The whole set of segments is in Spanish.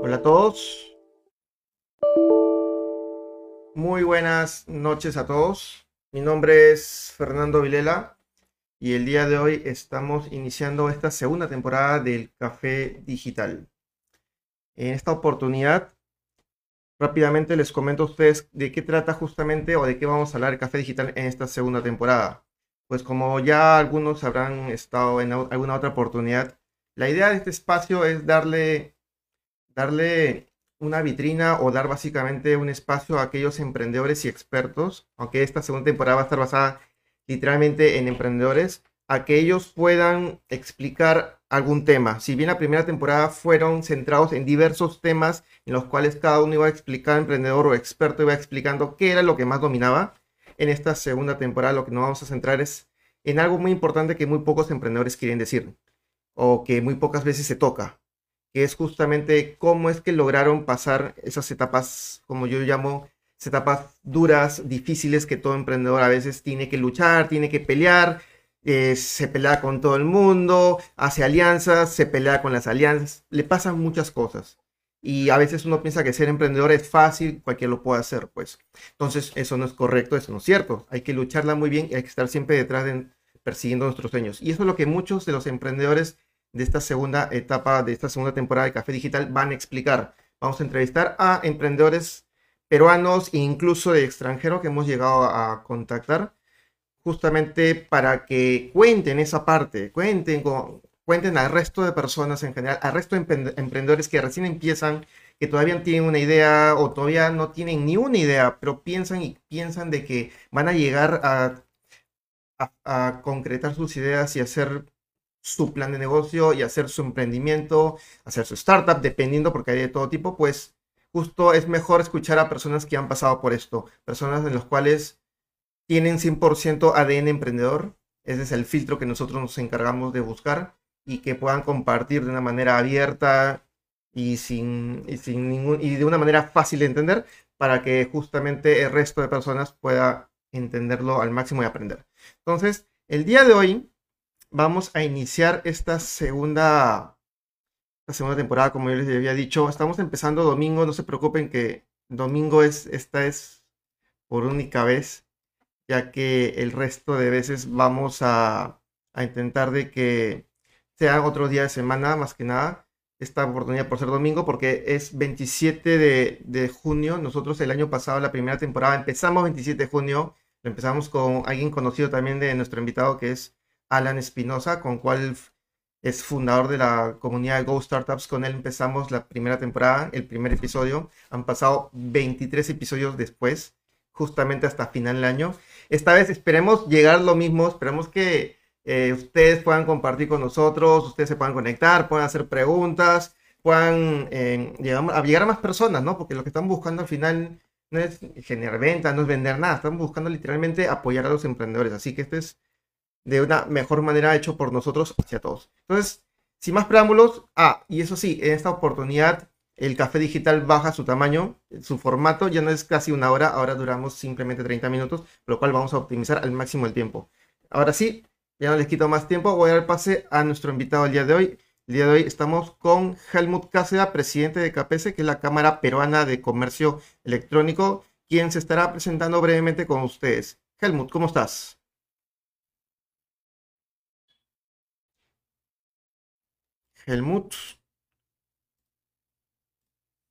Hola a todos. Muy buenas noches a todos. Mi nombre es Fernando Vilela y el día de hoy estamos iniciando esta segunda temporada del Café Digital. En esta oportunidad, rápidamente les comento a ustedes de qué trata justamente o de qué vamos a hablar el Café Digital en esta segunda temporada. Pues como ya algunos habrán estado en alguna otra oportunidad, la idea de este espacio es darle, darle una vitrina o dar básicamente un espacio a aquellos emprendedores y expertos, aunque esta segunda temporada va a estar basada literalmente en emprendedores, a que ellos puedan explicar algún tema. Si bien la primera temporada fueron centrados en diversos temas en los cuales cada uno iba a explicar, emprendedor o experto iba explicando qué era lo que más dominaba, en esta segunda temporada lo que nos vamos a centrar es en algo muy importante que muy pocos emprendedores quieren decir o que muy pocas veces se toca, que es justamente cómo es que lograron pasar esas etapas, como yo llamo, etapas duras, difíciles que todo emprendedor a veces tiene que luchar, tiene que pelear, eh, se pelea con todo el mundo, hace alianzas, se pelea con las alianzas, le pasan muchas cosas. Y a veces uno piensa que ser emprendedor es fácil, cualquiera lo puede hacer, pues. Entonces, eso no es correcto, eso no es cierto. Hay que lucharla muy bien y hay que estar siempre detrás de persiguiendo nuestros sueños. Y eso es lo que muchos de los emprendedores de esta segunda etapa, de esta segunda temporada de Café Digital van a explicar. Vamos a entrevistar a emprendedores peruanos e incluso de extranjeros que hemos llegado a contactar justamente para que cuenten esa parte, cuenten, cuenten al resto de personas en general, al resto de emprendedores que recién empiezan, que todavía tienen una idea o todavía no tienen ni una idea, pero piensan y piensan de que van a llegar a, a concretar sus ideas y hacer su plan de negocio y hacer su emprendimiento, hacer su startup, dependiendo porque hay de todo tipo, pues justo es mejor escuchar a personas que han pasado por esto, personas en las cuales tienen 100% ADN emprendedor, ese es el filtro que nosotros nos encargamos de buscar y que puedan compartir de una manera abierta y sin, y sin ningún y de una manera fácil de entender para que justamente el resto de personas pueda entenderlo al máximo y aprender. Entonces, el día de hoy vamos a iniciar esta segunda, esta segunda temporada, como yo les había dicho. Estamos empezando domingo, no se preocupen que domingo es, esta es por única vez, ya que el resto de veces vamos a, intentar de que sea otro día de semana, más que nada, esta oportunidad por ser domingo, porque es 27 de, de junio. Nosotros el año pasado, la primera temporada, empezamos 27 de junio, empezamos con alguien conocido también de nuestro invitado, que es Alan Espinosa, con cual es fundador de la comunidad Go Startups. Con él empezamos la primera temporada, el primer episodio. Han pasado 23 episodios después, justamente hasta final del año. Esta vez esperemos llegar lo mismo, esperemos que eh, ustedes puedan compartir con nosotros, ustedes se puedan conectar, puedan hacer preguntas, puedan eh, llegar, a llegar a más personas, ¿no? Porque lo que están buscando al final no es generar ventas, no es vender nada, están buscando literalmente apoyar a los emprendedores. Así que este es de una mejor manera hecho por nosotros hacia todos. Entonces, sin más preámbulos, ah, y eso sí, en esta oportunidad el café digital baja su tamaño, su formato ya no es casi una hora, ahora duramos simplemente 30 minutos, lo cual vamos a optimizar al máximo el tiempo. Ahora sí, ya no les quito más tiempo, voy a dar pase a nuestro invitado el día de hoy. El día de hoy estamos con Helmut Cáceres, presidente de CAPESE, que es la Cámara Peruana de Comercio Electrónico, quien se estará presentando brevemente con ustedes. Helmut, ¿cómo estás? Helmut.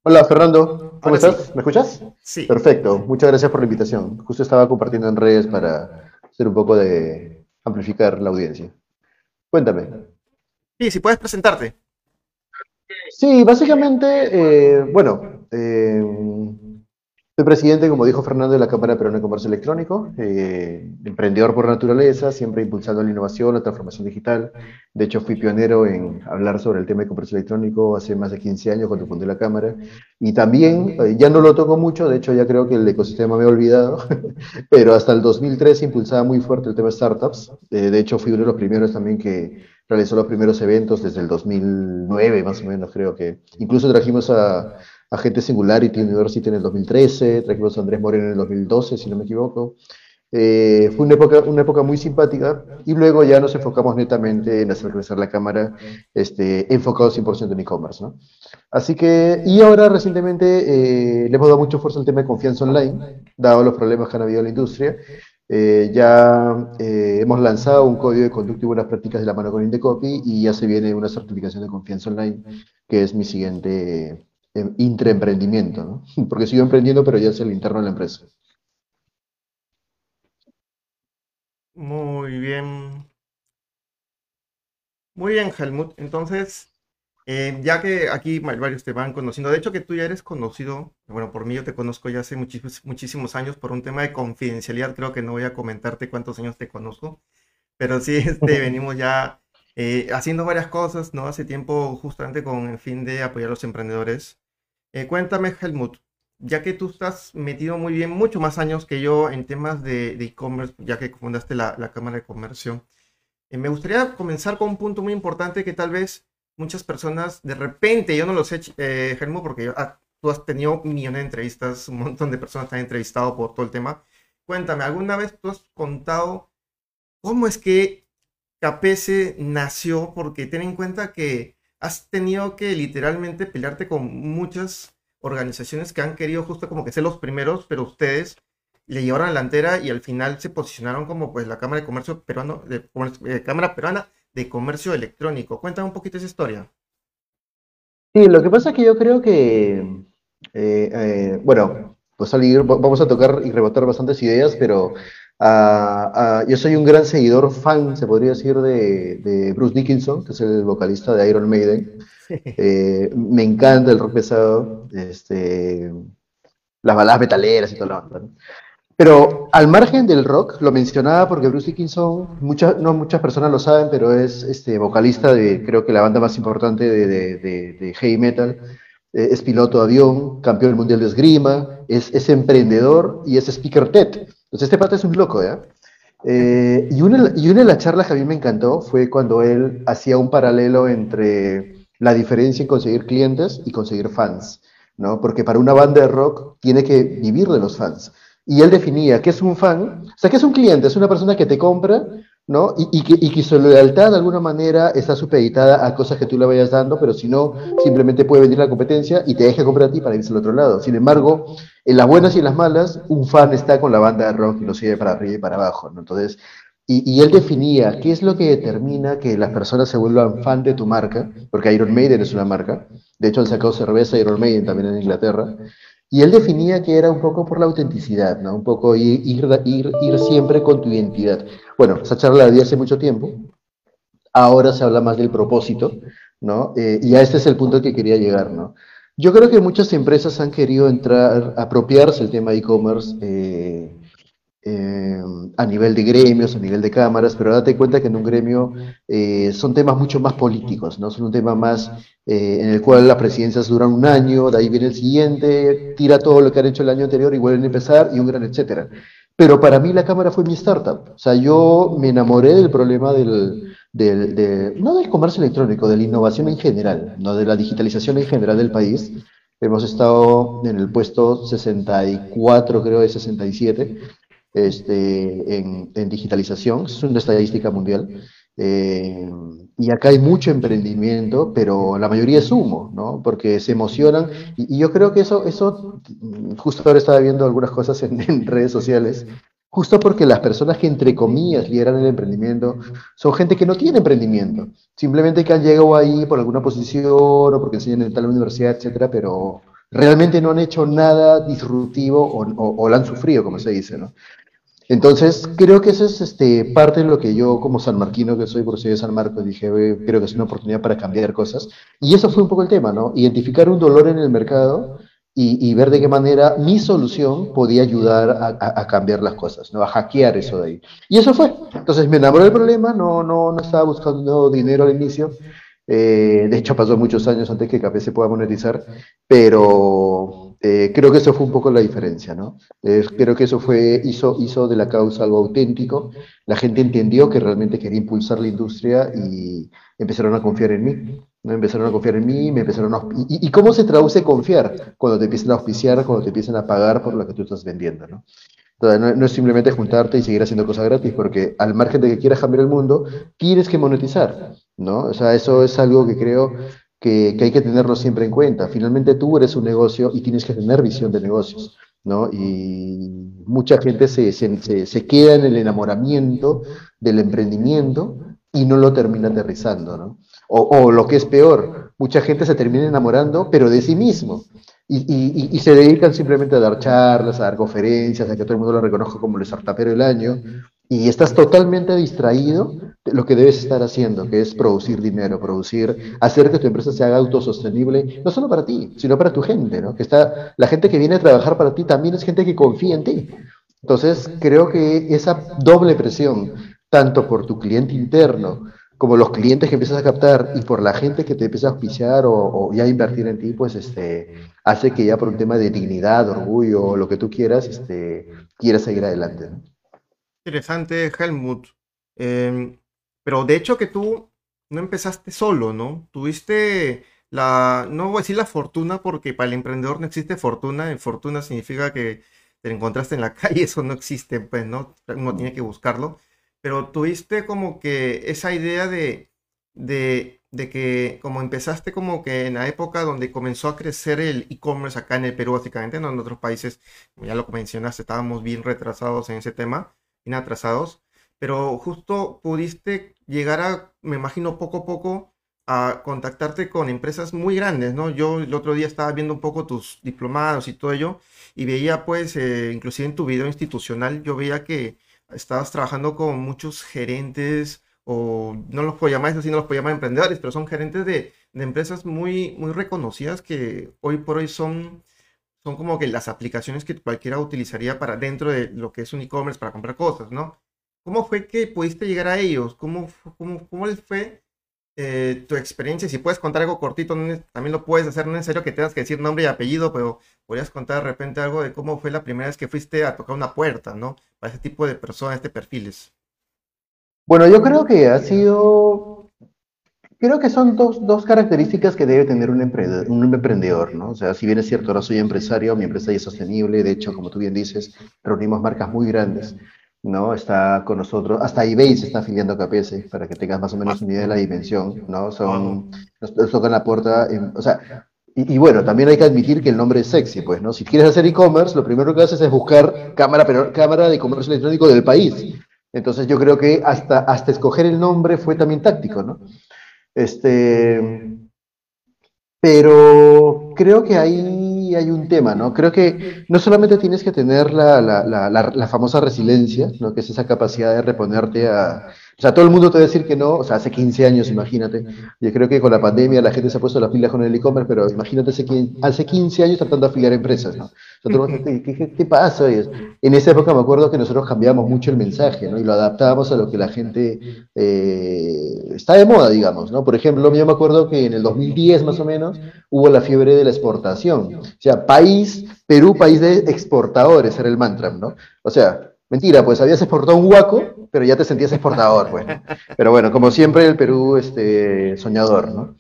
Hola Fernando, ¿cómo estás? ¿Me escuchas? Sí. Perfecto, muchas gracias por la invitación. Justo estaba compartiendo en redes para hacer un poco de amplificar la audiencia. Cuéntame. Sí, si puedes presentarte. Sí, básicamente, eh, bueno, eh, soy presidente, como dijo Fernando, de la Cámara Peruana de Comercio Electrónico, eh, emprendedor por naturaleza, siempre impulsando la innovación, la transformación digital. De hecho, fui pionero en hablar sobre el tema de comercio electrónico hace más de 15 años cuando fundé la Cámara. Y también, ya no lo toco mucho, de hecho ya creo que el ecosistema me ha olvidado, pero hasta el 2003 impulsaba muy fuerte el tema de startups. De hecho, fui uno de los primeros también que realizó los primeros eventos desde el 2009, más o menos creo que. Incluso trajimos a Agente Singularity University en el 2013, trajimos a Andrés Moreno en el 2012, si no me equivoco. Eh, fue una época, una época muy simpática y luego ya nos enfocamos netamente en hacer crecer la cámara, este, enfocado 100% en e-commerce. ¿no? Así que, y ahora recientemente eh, le hemos dado mucho fuerza al tema de confianza online, dado los problemas que han habido en la industria. Eh, ya eh, hemos lanzado un código de conducta y buenas prácticas de la mano con Indecopy y ya se viene una certificación de confianza online, que es mi siguiente eh, intraemprendimiento, ¿no? Porque sigo emprendiendo, pero ya es el interno de la empresa. Muy bien. Muy bien, Helmut. Entonces, eh, ya que aquí varios te van conociendo, de hecho que tú ya eres conocido, bueno, por mí yo te conozco ya hace muchísimos, muchísimos años por un tema de confidencialidad, creo que no voy a comentarte cuántos años te conozco, pero sí este, venimos ya eh, haciendo varias cosas, ¿no? Hace tiempo justamente con el fin de apoyar a los emprendedores. Eh, cuéntame, Helmut, ya que tú estás metido muy bien, mucho más años que yo en temas de e-commerce, ya que fundaste la, la Cámara de Comercio, me gustaría comenzar con un punto muy importante que tal vez muchas personas, de repente, yo no lo sé, eh, Germo, porque ah, tú has tenido millones de entrevistas, un montón de personas te han entrevistado por todo el tema. Cuéntame, ¿alguna vez tú has contado cómo es que Capese nació? Porque ten en cuenta que has tenido que literalmente pelearte con muchas organizaciones que han querido justo como que ser los primeros, pero ustedes le llevaron la delantera y al final se posicionaron como pues la Cámara de Comercio peruano, de, eh, Cámara Peruana de comercio electrónico. Cuéntame un poquito esa historia. Sí, lo que pasa es que yo creo que, eh, eh, bueno, pues salir, vamos a tocar y rebotar bastantes ideas, pero ah, ah, yo soy un gran seguidor, fan, se podría decir, de, Bruce Dickinson, que es el vocalista de Iron Maiden. Eh, me encanta el rock pesado, este, las baladas metaleras y todo lo demás. Pero al margen del rock, lo mencionaba porque Bruce Dickinson, muchas, no muchas personas lo saben, pero es este, vocalista de creo que la banda más importante de, de, heavy metal, eh, es piloto de avión, campeón mundial de esgrima, es, es, emprendedor y es speaker TED. Entonces este pata es un loco, ¿ya? Eh, y, una, y una de las charlas que a mí me encantó fue cuando él hacía un paralelo entre la diferencia en conseguir clientes y conseguir fans, ¿no? Porque para una banda de rock tiene que vivir de los fans. Y él definía qué es un fan, o sea, qué es un cliente, es una persona que te compra, ¿no? Y, y, que, y, que, su lealtad de alguna manera está supeditada a cosas que tú le vayas dando, pero si no, simplemente puede venir la competencia y te deja comprar a ti para irse al otro lado. Sin embargo, en las buenas y en las malas, un fan está con la banda de rock y lo sigue para arriba y para abajo, ¿no? Entonces, y, y, él definía qué es lo que determina que las personas se vuelvan fan de tu marca, porque Iron Maiden es una marca, de hecho han sacado cerveza Iron Maiden también en Inglaterra, y él definía que era un poco por la autenticidad, ¿no? Un poco ir, siempre con tu identidad. Bueno, esa charla la di hace mucho tiempo. Ahora se habla más del propósito, ¿no? Eh, y a este es el punto que quería llegar, ¿no? Yo creo que muchas empresas han querido entrar, apropiarse el tema e-commerce eh, eh, a nivel de gremios, a nivel de cámaras, pero date cuenta que en un gremio eh, son temas mucho más políticos, ¿no? Son un tema más eh, en el cual las presidencias duran un año, de ahí viene el siguiente, tira todo lo que han hecho el año anterior y vuelven a empezar y un gran etcétera. Pero para mí la cámara fue mi startup. O sea, yo me enamoré del problema del, del no del comercio electrónico, de la innovación en general, no de la digitalización en general del país. Hemos estado en el puesto 64, creo, de 67 este, en, digitalización, es una estadística mundial. Eh, y acá hay mucho emprendimiento, pero la mayoría es humo, ¿no? Porque se emocionan. Y, yo creo que eso, eso, justo ahora estaba viendo algunas cosas en, redes sociales, justo porque las personas que entre comillas lideran el emprendimiento son gente que no tiene emprendimiento, simplemente que han llegado ahí por alguna posición o porque enseñan en tal universidad, etcétera, pero realmente no han hecho nada disruptivo o, o, o, lo han sufrido, como se dice, ¿no? Entonces, creo que eso es este, parte de lo que yo, como sanmarquino que soy, por soy de San Marcos, dije, creo que es una oportunidad para cambiar cosas. Y eso fue un poco el tema, ¿no? Identificar un dolor en el mercado y, ver de qué manera mi solución podía ayudar a, cambiar las cosas, ¿no? A hackear eso de ahí. Y eso fue. Entonces, me enamoré del problema, no, no, no estaba buscando dinero al inicio. Eh, de hecho, pasó muchos años antes que KP se pueda monetizar, pero eh, creo que eso fue un poco la diferencia, ¿no? creo que eso fue, hizo, hizo de la causa algo auténtico, la gente entendió que realmente quería impulsar la industria y empezaron a confiar en mí, ¿no? Empezaron a confiar en mí, me empezaron a... ¿Y, cómo se traduce confiar? Cuando te empiezan a auspiciar, cuando te empiezan a pagar por lo que tú estás vendiendo, ¿no? no, es simplemente juntarte y seguir haciendo cosas gratis, porque al margen de que quieras cambiar el mundo, tienes que monetizar, ¿no? O sea, eso es algo que creo que, hay que tenerlo siempre en cuenta. Finalmente tú eres un negocio y tienes que tener visión de negocios, ¿no? Y mucha gente se, se, se queda en el enamoramiento del emprendimiento y no lo termina aterrizando, ¿no? O, o, lo que es peor, mucha gente se termina enamorando, pero de sí mismo. Y, y, se dedican simplemente a dar charlas, a dar conferencias, a que todo el mundo lo reconozca como el startupero del año. Y estás totalmente distraído de lo que debes estar haciendo, que es producir dinero, producir, hacer que tu empresa se haga autosostenible, no solo para ti, sino para tu gente, ¿no? Que está, la gente que viene a trabajar para ti también es gente que confía en ti. Entonces, creo que esa doble presión, tanto por tu cliente interno, como los clientes que empiezas a captar y por la gente que te empieza a auspiciar o, ya invertir en ti, pues este, hace que ya por un tema de dignidad, orgullo, lo que tú quieras, este, quieras seguir adelante. Interesante, Helmut. Em, pero de hecho que tú no empezaste solo, ¿no? Tuviste la, no voy a decir la fortuna porque para el emprendedor no existe fortuna, fortuna significa que te encontraste en la calle, eso no existe, pues, ¿no? Uno tiene que buscarlo pero tuviste como que esa idea de, de, de, que como empezaste como que en la época donde comenzó a crecer el e-commerce acá en el Perú, básicamente, ¿no? en otros países, ya lo mencionaste, estábamos bien retrasados en ese tema, bien atrasados, pero justo pudiste llegar a, me imagino, poco a poco a contactarte con empresas muy grandes, ¿no? Yo el otro día estaba viendo un poco tus diplomados y todo ello, y veía pues, eh, inclusive en tu video institucional, yo veía que estabas trabajando con muchos gerentes, o no los puedo llamar eso, no los puedo llamar emprendedores, pero son gerentes de, empresas muy, muy reconocidas que hoy por hoy son, son como que las aplicaciones que cualquiera utilizaría para dentro de lo que es un e-commerce para comprar cosas, ¿no? ¿Cómo fue que pudiste llegar a ellos? ¿Cómo, cómo, cómo fue eh, tu experiencia? Si puedes contar algo cortito, también lo puedes hacer, no es necesario que tengas que decir nombre y apellido, pero podrías contar de repente algo de cómo fue la primera vez que fuiste a tocar una puerta, ¿no? Para ese tipo de personas, de perfiles. Bueno, yo creo que ha sido, creo que son dos, dos características que debe tener un emprendedor, un emprendedor, ¿no? O sea, si bien es cierto, ahora soy empresario, mi empresa es sostenible, de hecho, como tú bien dices, reunimos marcas muy grandes. ¿no? Está con nosotros, hasta eBay se está afiliando a KPS, para que tengas más o menos una idea de la dimensión, ¿no? Son, nos, tocan la puerta, o sea, y, bueno, también hay que admitir que el nombre es sexy, pues, ¿no? Si quieres hacer e-commerce, lo primero que haces es buscar cámara, pero, cámara de comercio electrónico del país. Entonces yo creo que hasta, hasta escoger el nombre fue también táctico, ¿no? Este, pero creo que ahí hay un tema, ¿no? Creo que no solamente tienes que tener la, la, la, la famosa resiliencia, ¿no? Que es esa capacidad de reponerte a, o sea, todo el mundo te va a decir que no, o sea, hace 15 años, imagínate. Yo creo que con la pandemia la gente se ha puesto las pilas con el e-commerce, pero imagínate hace 15, hace 15 años tratando de afiliar empresas, ¿no? O sea, ¿qué, qué, qué pasa? En esa época me acuerdo que nosotros cambiamos mucho el mensaje, ¿no? Y lo adaptábamos a lo que la gente eh, está de moda, digamos, ¿no? Por ejemplo, yo me acuerdo que en el 2010 más o menos hubo la fiebre de la exportación. O sea, país, Perú, país de exportadores era el mantra, ¿no? O sea, Mentira, pues habías exportado un huaco, pero ya te sentías exportador, pues. Pero bueno, como siempre, el Perú, este, soñador, ¿no?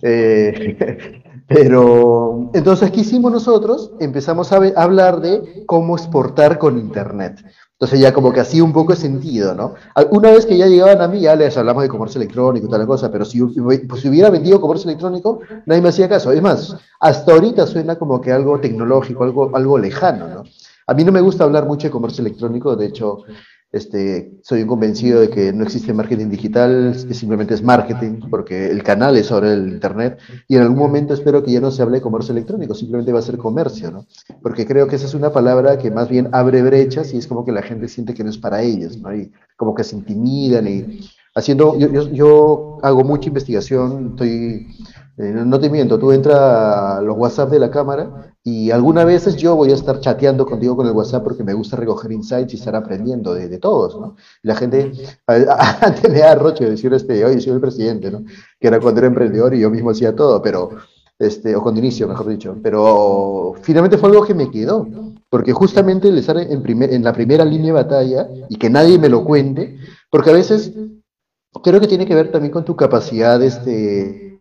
Eh, pero, entonces, ¿qué hicimos nosotros? Empezamos a, hablar de cómo exportar con Internet. Entonces ya como que hacía un poco de sentido, ¿no? Una vez que ya llegaban a mí, ya les hablamos de comercio electrónico y tal cosa, pero si, pues, si hubiera vendido comercio electrónico, nadie me hacía caso. Es más, hasta ahorita suena como que algo tecnológico, algo, algo lejano, ¿no? A mí no me gusta hablar mucho de comercio electrónico, de hecho, este, soy un convencido de que no existe marketing digital, que simplemente es marketing, porque el canal es sobre el Internet, y en algún momento espero que ya no se hable de comercio electrónico, simplemente va a ser comercio, ¿no? Porque creo que esa es una palabra que más bien abre brechas y es como que la gente siente que no es para ellos, ¿no? Y como que se intimidan y haciendo, yo, yo, yo hago mucha investigación, estoy eh, no te miento, tú entras a los WhatsApp de la cámara y algunas veces yo voy a estar chateando contigo con el WhatsApp porque me gusta recoger insights y estar aprendiendo de, todos, ¿no? la gente, antes me da roche decir, este, oye, soy el presidente, ¿no? Que era cuando era emprendedor y yo mismo hacía todo, pero, este, o cuando inicio, mejor dicho, pero finalmente fue algo que me quedó, porque justamente el estar en, primer, en la primera línea de batalla y que nadie me lo cuente, porque a veces creo que tiene que ver también con tu capacidad, este,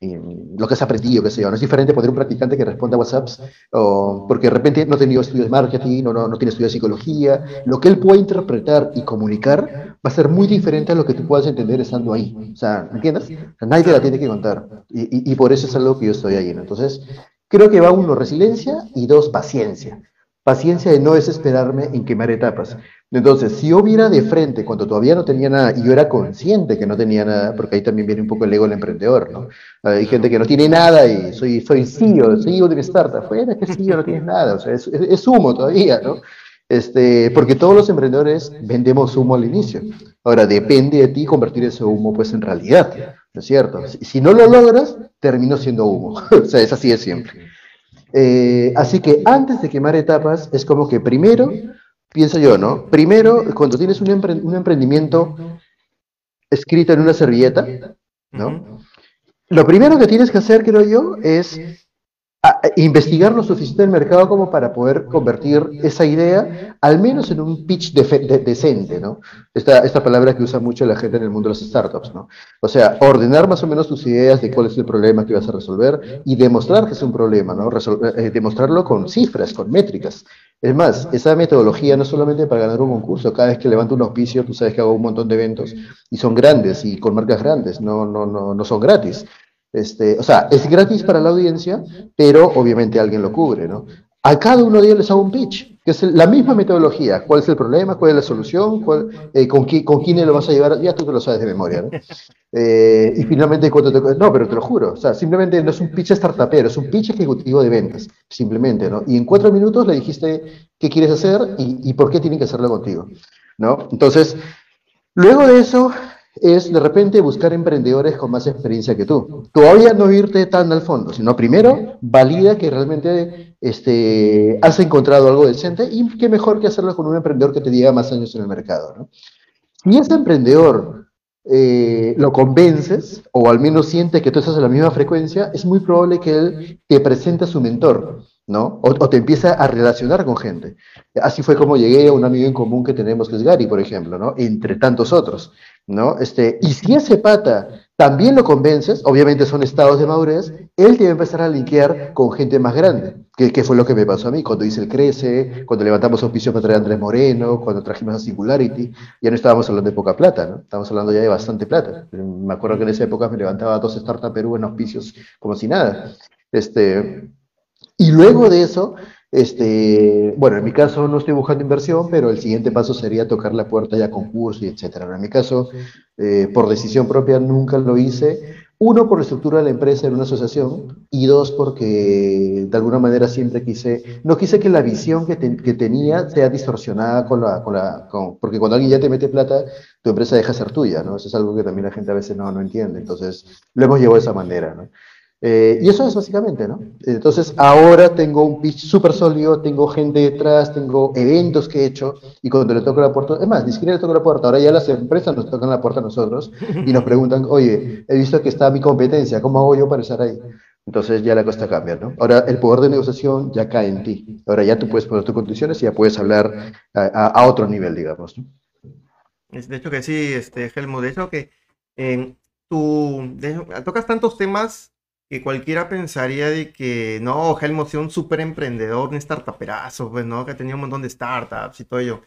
lo que has aprendido, qué sé yo. No es diferente poner un practicante que responda a WhatsApps, o porque de repente no ha tenido estudios de marketing, o no, no tiene estudios de psicología. Lo que él puede interpretar y comunicar va a ser muy diferente a lo que tú puedas entender estando ahí. O sea, ¿me entiendes? nadie te la tiene que contar. Y, y, por eso es algo que yo estoy ahí. ¿no? Entonces, creo que va uno, resiliencia, y dos, paciencia. Paciencia de no desesperarme en quemar etapas. Entonces, si yo viera de frente cuando todavía no tenía nada y yo era consciente que no tenía nada, porque ahí también viene un poco el ego del emprendedor, ¿no? Hay gente que no tiene nada y soy, soy CEO, CEO de mi startup. Fuera, que CEO no tienes nada, o sea, es, humo todavía, ¿no? Este, porque todos los emprendedores vendemos humo al inicio. Ahora, depende de ti convertir ese humo pues en realidad, ¿no es cierto? Si no lo logras, termino siendo humo. o sea, es así de siempre. Eh, así que antes de quemar etapas, es como que primero, pienso yo, ¿no? Primero, cuando tienes un, un emprendimiento escrito en una servilleta, ¿no? Lo primero que tienes que hacer, creo yo, es investigar lo suficiente del mercado como para poder convertir esa idea al menos en un pitch decente, ¿no? Esta, palabra que usa mucho la gente en el mundo de las startups, ¿no? O sea, ordenar más o menos tus ideas de cuál es el problema que vas a resolver y demostrar que es un problema, ¿no? Eh, demostrarlo con cifras, con métricas. Es más, esa metodología no solamente para ganar un concurso, cada vez que levanto un auspicio, tú sabes que hago un montón de eventos y son grandes y con marcas grandes, no, no, no, no son gratis. Este, o sea, es gratis para la audiencia, pero obviamente alguien lo cubre, ¿no? A cada uno de ellos les hago un pitch, que es la misma metodología. ¿Cuál es el problema? ¿Cuál es la solución? Eh, con, con, quién lo vas a llevar? Ya tú te lo sabes de memoria, ¿no? Eh, y finalmente, ¿cuánto te No, pero te lo juro. O sea, simplemente no es un pitch startupero, es un pitch ejecutivo de ventas. Simplemente, ¿no? Y en cuatro minutos le dijiste qué quieres hacer y, y por qué tienen que hacerlo contigo, ¿no? Entonces, luego de eso, es de repente buscar emprendedores con más experiencia que tú. Todavía no irte tan al fondo, sino primero valida que realmente este, has encontrado algo decente y qué mejor que hacerlo con un emprendedor que te diga más años en el mercado. ¿no? Si ese emprendedor eh, lo convences o al menos siente que tú estás en la misma frecuencia, es muy probable que él te presente a su mentor. ¿no? O, o, te empieza a relacionar con gente. Así fue como llegué a un amigo en común que tenemos, que es Gary, por ejemplo, ¿no? Entre tantos otros. ¿No? Este, y si ese pata también lo convences, obviamente son estados de madurez, él te va a empezar a linkear con gente más grande, que, fue lo que me pasó a mí cuando hice el Crece, cuando levantamos auspicio contra Andrés Moreno, cuando trajimos a Singularity, ya no estábamos hablando de poca plata, ¿no? Estábamos hablando ya de bastante plata. Me acuerdo que en esa época me levantaba dos Startup Perú en auspicios como si nada. Este, y luego de eso, este, bueno, en mi caso no estoy buscando inversión, pero el siguiente paso sería tocar la puerta ya concurso y etcétera. En mi caso, eh, por decisión propia nunca lo hice. Uno, por la estructura de la empresa en una asociación, y dos, porque de alguna manera siempre quise, no quise que la visión que, que tenía sea distorsionada con la, con la con, porque cuando alguien ya te mete plata, tu empresa deja de ser tuya, ¿no? Eso es algo que también la gente a veces no, no entiende. Entonces, lo hemos llevado de esa manera, ¿no? Eh, y eso es básicamente, ¿no? Entonces, ahora tengo un pitch súper sólido, tengo gente detrás, tengo eventos que he hecho, y cuando le toco la puerta, es más, ni siquiera le toco la puerta, ahora ya las empresas nos tocan la puerta a nosotros y nos preguntan, oye, he visto que está mi competencia, ¿cómo hago yo para estar ahí? Entonces ya la cosa cambia, ¿no? Ahora el poder de negociación ya cae en ti. Ahora ya tú puedes poner tus condiciones y ya puedes hablar a, otro nivel, digamos, ¿no? De hecho que sí, este, Helmut, de hecho que tú tocas tantos temas que cualquiera pensaría de que no, Helmut es un súper emprendedor, un startuperazo, pues, ¿no? Que ha tenido un montón de startups y todo ello.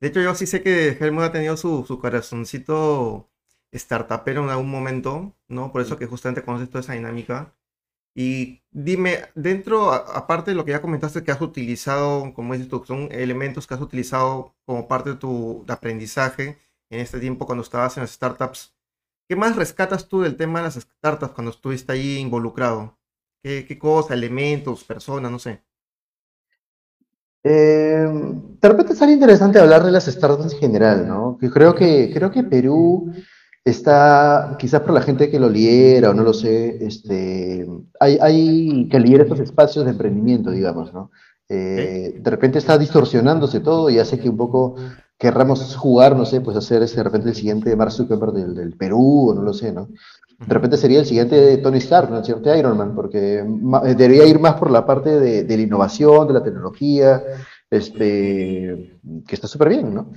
De hecho, yo sí sé que Helmut ha tenido su, su corazoncito startupero en algún momento, ¿no? Por eso que justamente conoces toda esa dinámica. Y dime, dentro, aparte de lo que ya comentaste que has utilizado, como dices tú, son elementos que has utilizado como parte de tu aprendizaje en este tiempo cuando estabas en las startups, ¿Qué más rescatas tú del tema de las startups cuando estuviste ahí involucrado? ¿Qué, qué cosa, elementos, personas, no sé? Eh, de repente sería interesante hablar de las startups en general, ¿no? Que creo que, creo que Perú está, quizás por la gente que lo lidera o no lo sé, este, hay, hay que lidera estos espacios de emprendimiento, digamos, ¿no? Eh, de repente está distorsionándose todo y hace que un poco querramos jugar, no sé, pues hacer ese, de repente el siguiente Mark Zuckerberg del, del, Perú, o no lo sé, ¿no? De repente sería el siguiente Tony Stark, ¿no? El siguiente Iron Man, porque debería ir más por la parte de, de la innovación, de la tecnología, este, que está súper bien, ¿no?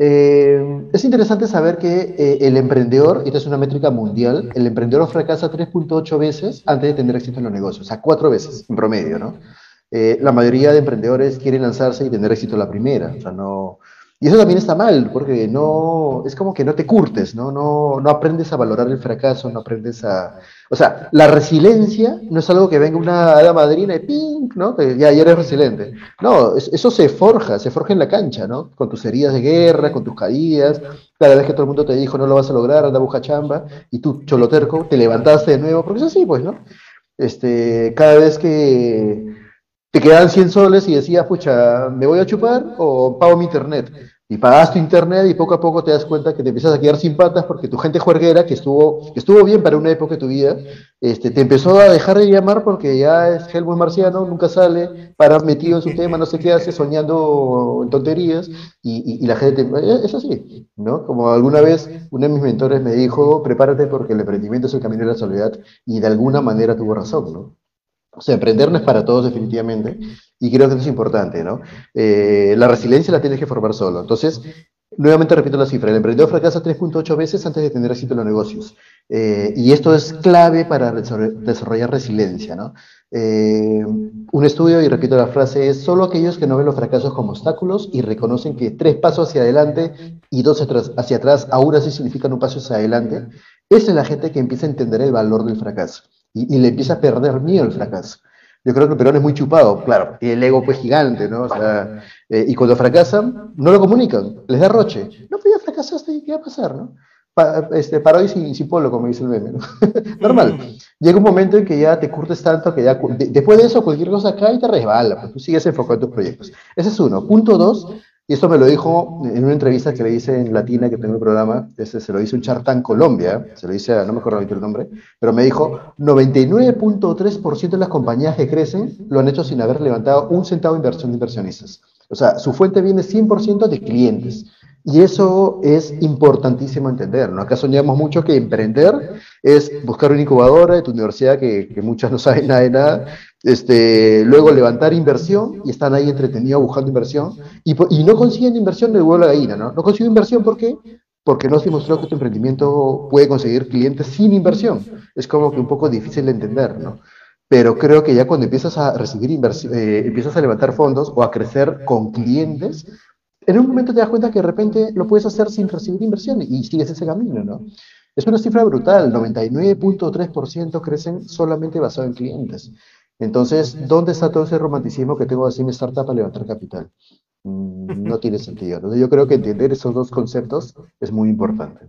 Eh, es interesante saber que eh, el emprendedor, esta es una métrica mundial, el emprendedor fracasa 3.8 veces antes de tener éxito en los negocios, o sea, cuatro veces en promedio, ¿no? Eh, la mayoría de emprendedores quieren lanzarse y tener éxito la primera, o sea, no, y eso también está mal, porque no, es como que no te curtes, ¿no? No, no aprendes a valorar el fracaso, no aprendes a... O sea, la resiliencia no es algo que venga una hada madrina y ¡ping! ¿no? Que ya, eres resiliente. No, eso se forja, se forja en la cancha, ¿no? Con tus heridas de guerra, con tus caídas, cada vez que todo el mundo te dijo no lo vas a lograr, anda busca chamba, y tú, choloterco, te levantaste de nuevo, porque es así, pues, ¿no? Este, cada vez que te quedan 100 soles y decías, pucha, ¿me voy a chupar o pago mi internet? Y pagas tu internet y poco a poco te das cuenta que te empiezas a quedar sin patas porque tu gente juerguera, que estuvo, que estuvo bien para una época de tu vida, este, te empezó a dejar de llamar porque ya es Helmut Marciano, nunca sale, para metido en su tema, no sé qué hace, soñando en tonterías, y, y, la gente, eh, es así, ¿no? Como alguna vez uno de mis mentores me dijo, prepárate porque el emprendimiento es el camino de la soledad, y de alguna manera tuvo razón, ¿no? O sea, emprender no es para todos definitivamente, y creo que eso es importante, ¿no? Eh, la resiliencia la tienes que formar solo. Entonces, nuevamente repito la cifra, el emprendedor fracasa 3.8 veces antes de tener éxito en los negocios. Eh, y esto es clave para desarrollar resiliencia, ¿no? Eh, un estudio, y repito la frase, es solo aquellos que no ven los fracasos como obstáculos y reconocen que tres pasos hacia adelante y dos hacia atrás aún así significan un paso hacia adelante, es la gente que empieza a entender el valor del fracaso y, le empieza a perder miedo al fracaso. Yo creo que el Perón es muy chupado, claro, y el ego pues gigante, ¿no? O sea, eh, y cuando fracasan, no lo comunican, les da roche. No, pues ya fracasaste, ¿qué va a pasar, no? este, para hoy sin, sin, polo, como dice el meme, ¿no? Normal. Llega un momento en que ya te curtes tanto que ya, después de eso, cualquier cosa cae y te resbala, pues tú sigues enfocado en tus proyectos. Ese es uno. Punto dos, y esto me lo dijo en una entrevista que le hice en Latina, que tengo el programa, este, se lo hice un chartán Colombia, se lo hice, no me acuerdo el nombre, pero me dijo, 99.3% de las compañías que crecen lo han hecho sin haber levantado un centavo de inversión de inversionistas. O sea, su fuente viene 100% de clientes. Y eso es importantísimo entender, ¿no? Acá soñamos mucho que emprender es buscar una incubadora de tu universidad que, que muchas no saben nada de nada, este, luego levantar inversión y están ahí entretenidos buscando inversión y, y no consiguen inversión del huevo a la gallina, ¿no? No consiguen inversión ¿por qué? Porque no se demostró que tu emprendimiento puede conseguir clientes sin inversión. Es como que un poco difícil de entender, ¿no? Pero creo que ya cuando empiezas a recibir inversión, eh, empiezas a levantar fondos o a crecer con clientes, en un momento te das cuenta que de repente lo puedes hacer sin recibir inversión y sigues ese camino, ¿no? Es una cifra brutal, 99.3% crecen solamente basado en clientes. Entonces, ¿dónde está todo ese romanticismo que tengo así en startup para levantar capital? Mm, no tiene sentido. Entonces, yo creo que entender esos dos conceptos es muy importante.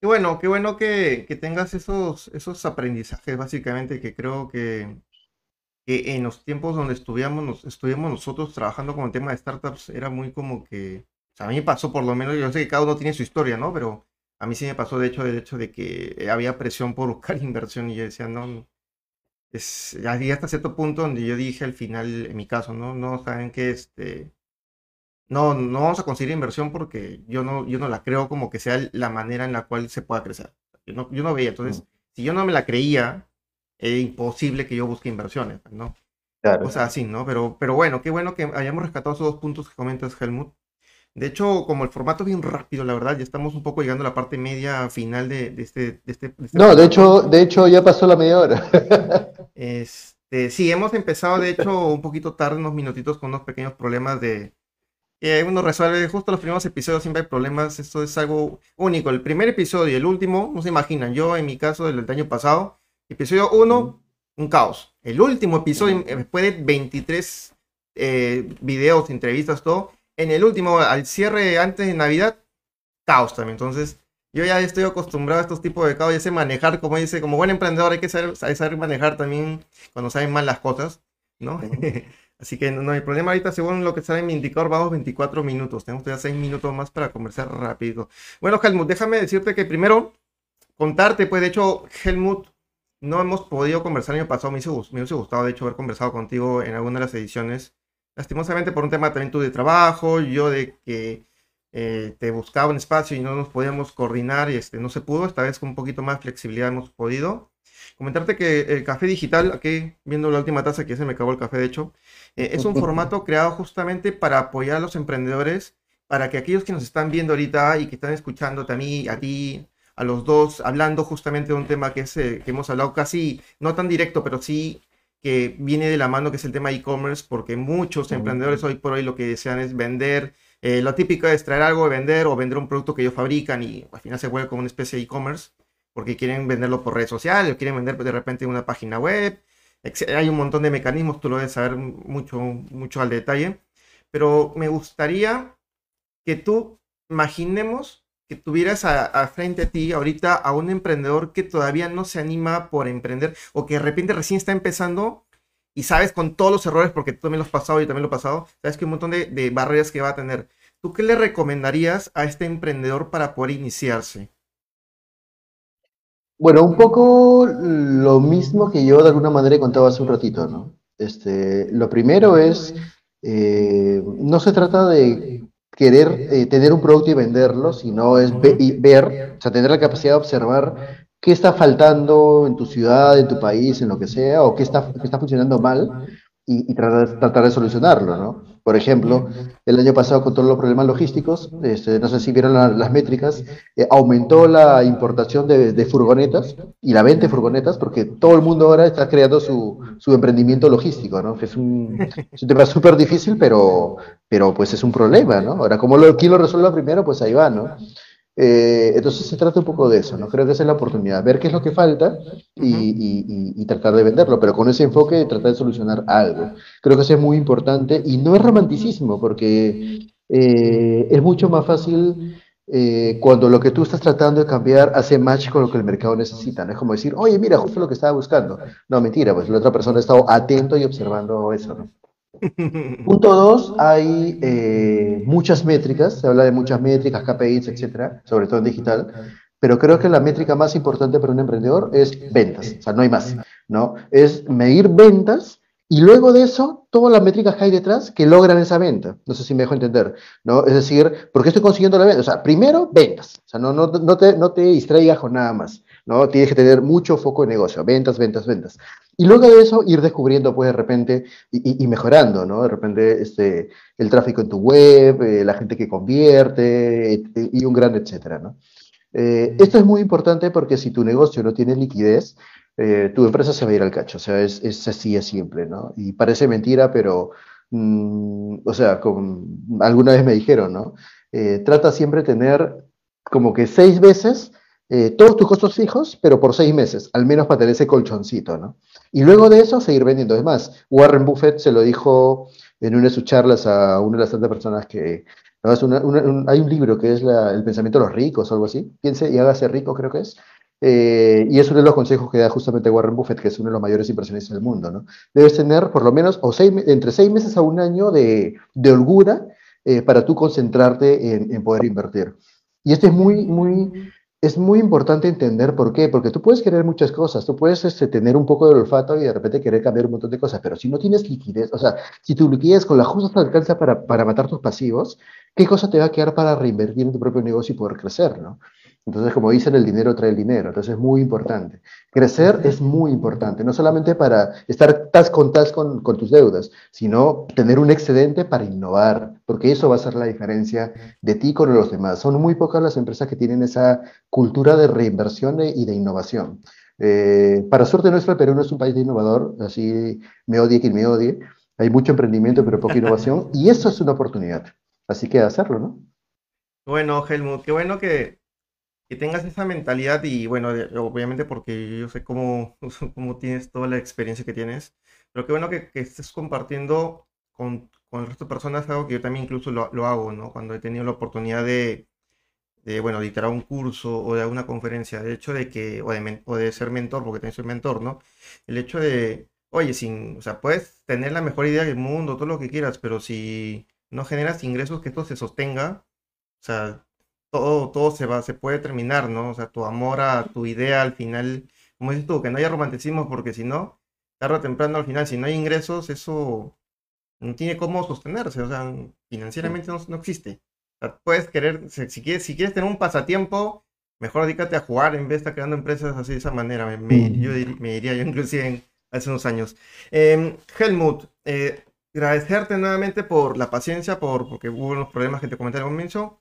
Qué bueno, qué bueno que, tengas esos, esos aprendizajes, básicamente, que creo que, en los tiempos donde estuvimos, estuvimos nosotros trabajando con el tema de startups, era muy como que, o sea, a mí me pasó por lo menos, yo sé que cada uno tiene su historia, ¿no? Pero a mí sí me pasó, de hecho, el hecho de que había presión por buscar inversión y yo decía, no, es, ya hasta cierto punto donde yo dije al final, en mi caso, ¿no? No, saben que este, no, no vamos a conseguir inversión porque yo no, yo no la creo como que sea la manera en la cual se pueda crecer. Yo no, yo no veía, entonces, si yo no me la creía, era imposible que yo busque inversiones, ¿no? Claro. O sea, así, ¿no? Pero, pero bueno, qué bueno que hayamos rescatado esos dos puntos que comentas, Helmut. De hecho, como el formato es bien rápido, la verdad, ya estamos un poco llegando a la parte media final de, este, este, este, No, de hecho, de hecho ya pasó la media hora. Este, sí, hemos empezado, de hecho, un poquito tarde, unos minutitos, con unos pequeños problemas de... que uno resuelve justo los primeros episodios, siempre hay problemas, esto es algo único. El primer episodio y el último, no se imaginan, yo en mi caso del, año pasado, episodio 1, un caos. El último episodio, después de 23 eh, videos, entrevistas, todo en el último, al cierre antes de Navidad, caos también. Entonces, yo ya estoy acostumbrado a estos tipos de caos. Ya sé manejar, como dice, como buen emprendedor, hay que saber, manejar también cuando saben mal las cosas, ¿no? Así que no, hay problema ahorita, según lo que sale en mi indicador, vamos 24 minutos. Tenemos todavía 6 minutos más para conversar rápido. Bueno, Helmut, déjame decirte que primero contarte, pues de hecho, Helmut, no hemos podido conversar el año pasado. Me hubiese, me hubiese gustado, de hecho, haber conversado contigo en alguna de las ediciones lastimosamente por un tema también tú de trabajo, yo de que eh, te buscaba un espacio y no nos podíamos coordinar y este, no se pudo, esta vez con un poquito más flexibilidad hemos podido. Comentarte que el café digital, aquí viendo la última taza que ya se me acabó el café de hecho, eh, es un formato creado justamente para apoyar a los emprendedores para que aquellos que nos están viendo ahorita y que están escuchando a mí, a ti, a los dos, hablando justamente de un tema que, es, eh, que hemos hablado casi, no tan directo, pero sí que viene de la mano, que es el tema e-commerce, porque muchos emprendedores hoy por hoy lo que desean es vender. Eh, lo típico es traer algo, vender o vender un producto que ellos fabrican y al final se vuelve como una especie de e-commerce, porque quieren venderlo por redes sociales, o quieren vender de repente una página web. Hay un montón de mecanismos, tú lo debes saber mucho, mucho al detalle, pero me gustaría que tú imaginemos que tuvieras a, frente a ti ahorita a un emprendedor que todavía no se anima por emprender o que de repente recién está empezando y sabes con todos los errores, porque tú también lo has pasado, y también lo he pasado, sabes que un montón de, barreras que va a tener. ¿Tú qué le recomendarías a este emprendedor para poder iniciarse? Bueno, un poco lo mismo que yo de alguna manera contaba hace un ratito, ¿no? Este, lo primero es, eh, no se trata de querer eh, tener un producto y venderlo, sino es ver, o sea, tener la capacidad de observar qué está faltando en tu ciudad, en tu país, en lo que sea, o qué está, qué está funcionando mal y, tratar, tratar, de solucionarlo, ¿no? Por ejemplo, el año pasado con todos los problemas logísticos, este, no sé si vieron las métricas, eh, aumentó la importación de, furgonetas y la venta de furgonetas porque todo el mundo ahora está creando su, su emprendimiento logístico, ¿no? es un, es un tema súper difícil, pero, pero pues es un problema, ¿no? Ahora, como lo, quien lo resuelva primero, pues ahí va, ¿no? Eh, entonces se trata un poco de eso, ¿no? Creo que esa es la oportunidad, ver qué es lo que falta y, tratar de venderlo, pero con ese enfoque de tratar de solucionar algo. Creo que eso es muy importante y no es romanticismo, porque eh, es mucho más fácil eh, cuando lo que tú estás tratando de cambiar hace match con lo que el mercado necesita, ¿no? Es como decir, oye, mira, justo lo que estaba buscando. No, mentira, pues la otra persona ha estado atento y observando eso, ¿no? Punto dos, hay eh, muchas métricas, se habla de muchas métricas, KPIs, etcétera, sobre todo en digital, pero creo que la métrica más importante para un emprendedor es ventas, o sea, no hay más, ¿no? Es medir ventas y luego de eso, todas las métricas que hay detrás que logran esa venta. No sé si me dejo entender, ¿no? Es decir, ¿por qué estoy consiguiendo la venta? O sea, primero, ventas, o sea, no, no, no, te, no te distraigas con nada más. ¿no? Tienes que tener mucho foco de negocio, ventas, ventas, ventas. Y luego de eso ir descubriendo, pues, de repente, y, mejorando, ¿no? De repente, este, el tráfico en tu web, eh, la gente que convierte, y un gran etcétera, ¿no? Eh, esto es muy importante porque si tu negocio no tiene liquidez, eh, tu empresa se va a ir al cacho, o sea, es, es así, es simple, ¿no? Y parece mentira, pero, mm, o sea, con, alguna vez me dijeron, ¿no? trata siempre de tener como que seis veces todos tus costos fijos, pero por seis meses, al menos para tener ese colchoncito, ¿no? Y luego de eso, seguir vendiendo. Es más, Warren Buffett se lo dijo en una de sus charlas a una de las tantas personas que... hay un libro que es El pensamiento de los ricos, algo así. Piense y hágase rico, creo que es. Eh, y es uno de los consejos que da justamente Warren Buffett, que es uno de los mayores inversionistas del mundo, ¿no? Debes tener por lo menos o seis, entre seis meses a un año de, de holgura eh, para tú concentrarte en, en, poder invertir. Y esto es muy, muy, es muy importante entender por qué, porque tú puedes querer muchas cosas, tú puedes este, tener un poco de olfato y de repente querer cambiar un montón de cosas, pero si no tienes liquidez, o sea, si tu liquidez con la justa te alcanza para, para matar tus pasivos, ¿qué cosa te va a quedar para reinvertir en tu propio negocio y poder crecer, ¿no? Entonces, como dicen, el dinero trae el dinero. Entonces, es muy importante. Crecer es muy importante, no solamente para estar tas con tas con, con, tus deudas, sino tener un excedente para innovar, porque eso va a ser la diferencia de ti con los demás. Son muy pocas las empresas que tienen esa cultura de reinversión y de innovación. Eh, para suerte nuestra, el Perú no es un país de innovador, así me odie quien me odie. Hay mucho emprendimiento, pero poca innovación, y eso es una oportunidad. Así que hacerlo, ¿no? Bueno, Helmut, qué bueno que que tengas esa mentalidad y bueno, obviamente porque yo sé cómo, cómo tienes toda la experiencia que tienes, pero qué bueno que, estés compartiendo con, con, el resto de personas algo que yo también incluso lo, lo hago, ¿no? Cuando he tenido la oportunidad de, de, bueno, dictar un curso o de alguna conferencia, el hecho de que, o de, o de ser mentor, porque también soy mentor, ¿no? El hecho de, oye, sin, o sea, puedes tener la mejor idea del mundo, todo lo que quieras, pero si no generas ingresos que esto se sostenga, o sea, todo, todo se va, se puede terminar, ¿no? O sea, tu amor a tu idea al final, como dices tú, que no haya romanticismo, porque si no, tarde o temprano al final, si no hay ingresos, eso no tiene cómo sostenerse, o sea, financieramente no, existe. O sea, puedes querer, si quieres, si quieres tener un pasatiempo, mejor dedícate a jugar en vez de estar creando empresas así de esa manera. Me, yo me diría yo inclusive hace unos años. Em, Helmut, eh, agradecerte nuevamente por la paciencia, por, porque hubo unos problemas que te comenté al comienzo,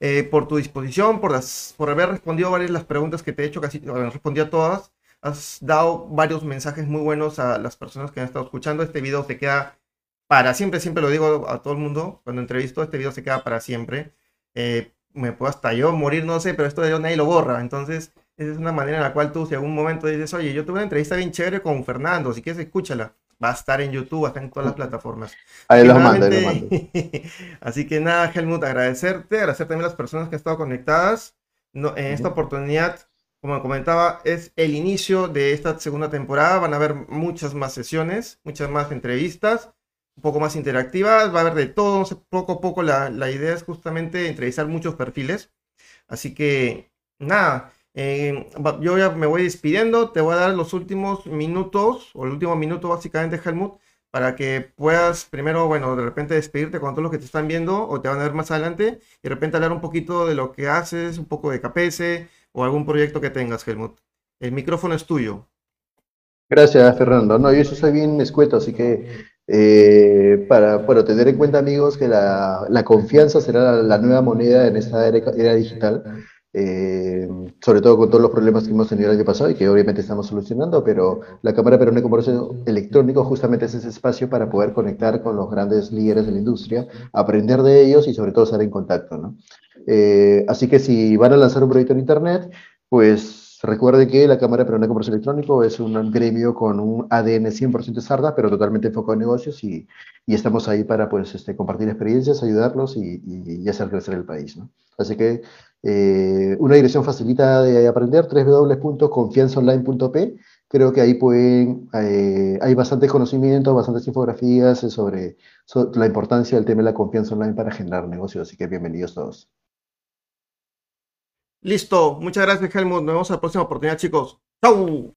eh, por tu disposición, por, las, por haber respondido varias de las preguntas que te he hecho, casi respondí a todas. Has dado varios mensajes muy buenos a las personas que han estado escuchando. Este video se queda para siempre, siempre lo digo a todo el mundo cuando entrevisto, este video se queda para siempre. Eh, me puedo hasta yo morir, no sé, pero esto de yo nadie lo borra. Entonces, esa es una manera en la cual tú, si algún momento dices, oye, yo tuve una entrevista bien chévere con Fernando, si quieres, escúchala. Va a estar en YouTube, va a estar en todas las plataformas. Ahí los mando, ahí los mando. Así que nada, Helmut, agradecerte, agradecer también a las personas que han estado conectadas. No, en esta oportunidad, como comentaba, es el inicio de esta segunda temporada. Van a haber muchas más sesiones, muchas más entrevistas un poco más interactivas, va a haber de todo, poco a poco la, idea es justamente entrevistar muchos perfiles. Así que, nada, eh, yo ya me voy despidiendo, te voy a dar los últimos minutos, o el último minuto básicamente, Helmut, para que puedas primero, bueno, de repente despedirte con todos los que te están viendo o te van a ver más adelante y de repente hablar un poquito de lo que haces, un poco de KPS o algún proyecto que tengas, Helmut. El micrófono es tuyo. Gracias, Fernando. No, yo soy bien escueto, así que eh, para bueno, tener en cuenta, amigos, que la, la confianza será la, nueva moneda en esta era, digital, eh, sobre todo con todos los problemas que hemos tenido el año pasado y que obviamente estamos solucionando, pero la Cámara Peruana de Comercio Electrónico justamente es ese espacio para poder conectar con los grandes líderes de la industria, aprender de ellos y sobre todo estar en contacto. ¿no? Eh, así que si van a lanzar un proyecto en Internet, pues Recuerde que la Cámara Peruana de Comercio Electrónico es un gremio con un ADN 100% sarda, pero totalmente enfocado en negocios y, y estamos ahí para pues, este, compartir experiencias, ayudarlos y, y, hacer crecer el país. ¿no? Así que eh, una dirección facilita de aprender, www.confianzaonline.p. Creo que ahí pueden, eh, hay bastante conocimiento, bastantes infografías sobre, sobre la importancia del tema de la confianza online para generar negocios. Así que bienvenidos todos. Listo, muchas gracias Helmut, nos vemos en la próxima oportunidad chicos. ¡Chau!